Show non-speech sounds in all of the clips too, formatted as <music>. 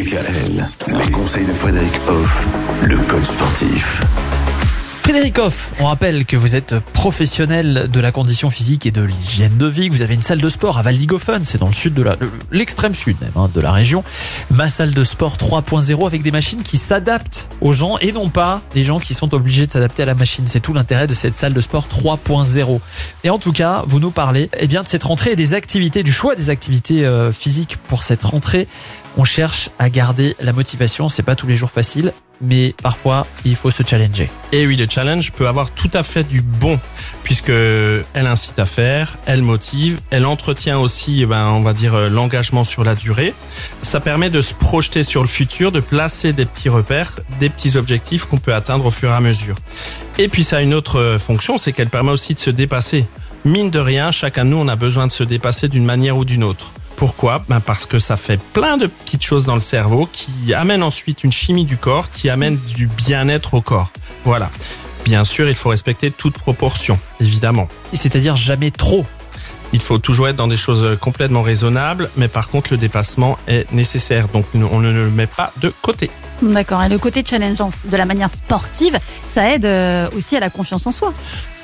Les conseils de Frédéric Hoff, le coach sportif. Frédéric on rappelle que vous êtes professionnel de la condition physique et de l'hygiène de vie. Vous avez une salle de sport à Valdigofen, c'est dans le sud de la, l'extrême sud même hein, de la région. Ma salle de sport 3.0 avec des machines qui s'adaptent aux gens et non pas les gens qui sont obligés de s'adapter à la machine. C'est tout l'intérêt de cette salle de sport 3.0. Et en tout cas, vous nous parlez eh bien de cette rentrée et des activités, du choix des activités euh, physiques pour cette rentrée. On cherche à garder la motivation, c'est pas tous les jours facile mais parfois il faut se challenger. Et oui, le challenge peut avoir tout à fait du bon, puisque elle incite à faire, elle motive, elle entretient aussi, eh ben, on va dire, euh, l'engagement sur la durée. Ça permet de se projeter sur le futur, de placer des petits repères, des petits objectifs qu'on peut atteindre au fur et à mesure. Et puis ça a une autre euh, fonction, c'est qu'elle permet aussi de se dépasser. Mine de rien, chacun de nous, on a besoin de se dépasser d'une manière ou d'une autre. Pourquoi ben Parce que ça fait plein de petites choses dans le cerveau qui amènent ensuite une chimie du corps, qui amène du bien-être au corps. Voilà. Bien sûr, il faut respecter toute proportion, évidemment. C'est-à-dire jamais trop. Il faut toujours être dans des choses complètement raisonnables, mais par contre, le dépassement est nécessaire, donc on ne le met pas de côté. D'accord. Et le côté challengeant de la manière sportive, ça aide euh, aussi à la confiance en soi.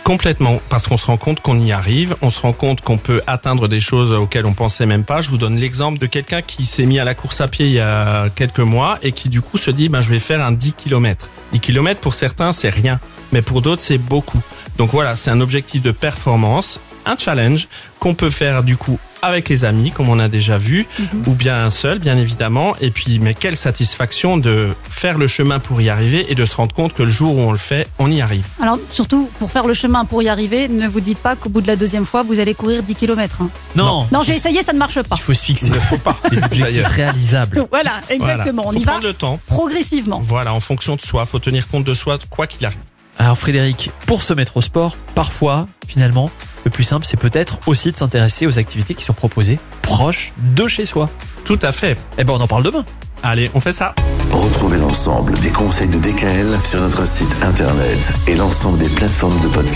Complètement, parce qu'on se rend compte qu'on y arrive, on se rend compte qu'on peut atteindre des choses auxquelles on pensait même pas. Je vous donne l'exemple de quelqu'un qui s'est mis à la course à pied il y a quelques mois et qui du coup se dit ben je vais faire un 10 km. 10 km pour certains c'est rien, mais pour d'autres c'est beaucoup. Donc voilà, c'est un objectif de performance, un challenge qu'on peut faire du coup avec les amis, comme on a déjà vu, mhm. ou bien seul, bien évidemment. Et puis, mais quelle satisfaction de faire le chemin pour y arriver et de se rendre compte que le jour où on le fait, on y arrive. Alors, surtout, pour faire le chemin pour y arriver, ne vous dites pas qu'au bout de la deuxième fois, vous allez courir 10 km. Hein. Non. Non, j'ai essayé, ça ne marche pas. Il faut se fixer. Il faut pas. <laughs> Des objectifs réalisables. <laughs> Voilà, exactement. On y va le temps. progressivement. Voilà, en fonction de soi. Faut tenir compte de soi, quoi qu'il arrive. Alors Frédéric, pour se mettre au sport, parfois, finalement, le plus simple, c'est peut-être aussi de s'intéresser aux activités qui sont proposées proches de chez soi. Tout à fait. Eh ben, on en parle demain. Allez, on fait ça. Retrouvez l'ensemble des conseils de DKL sur notre site internet et l'ensemble des plateformes de podcast.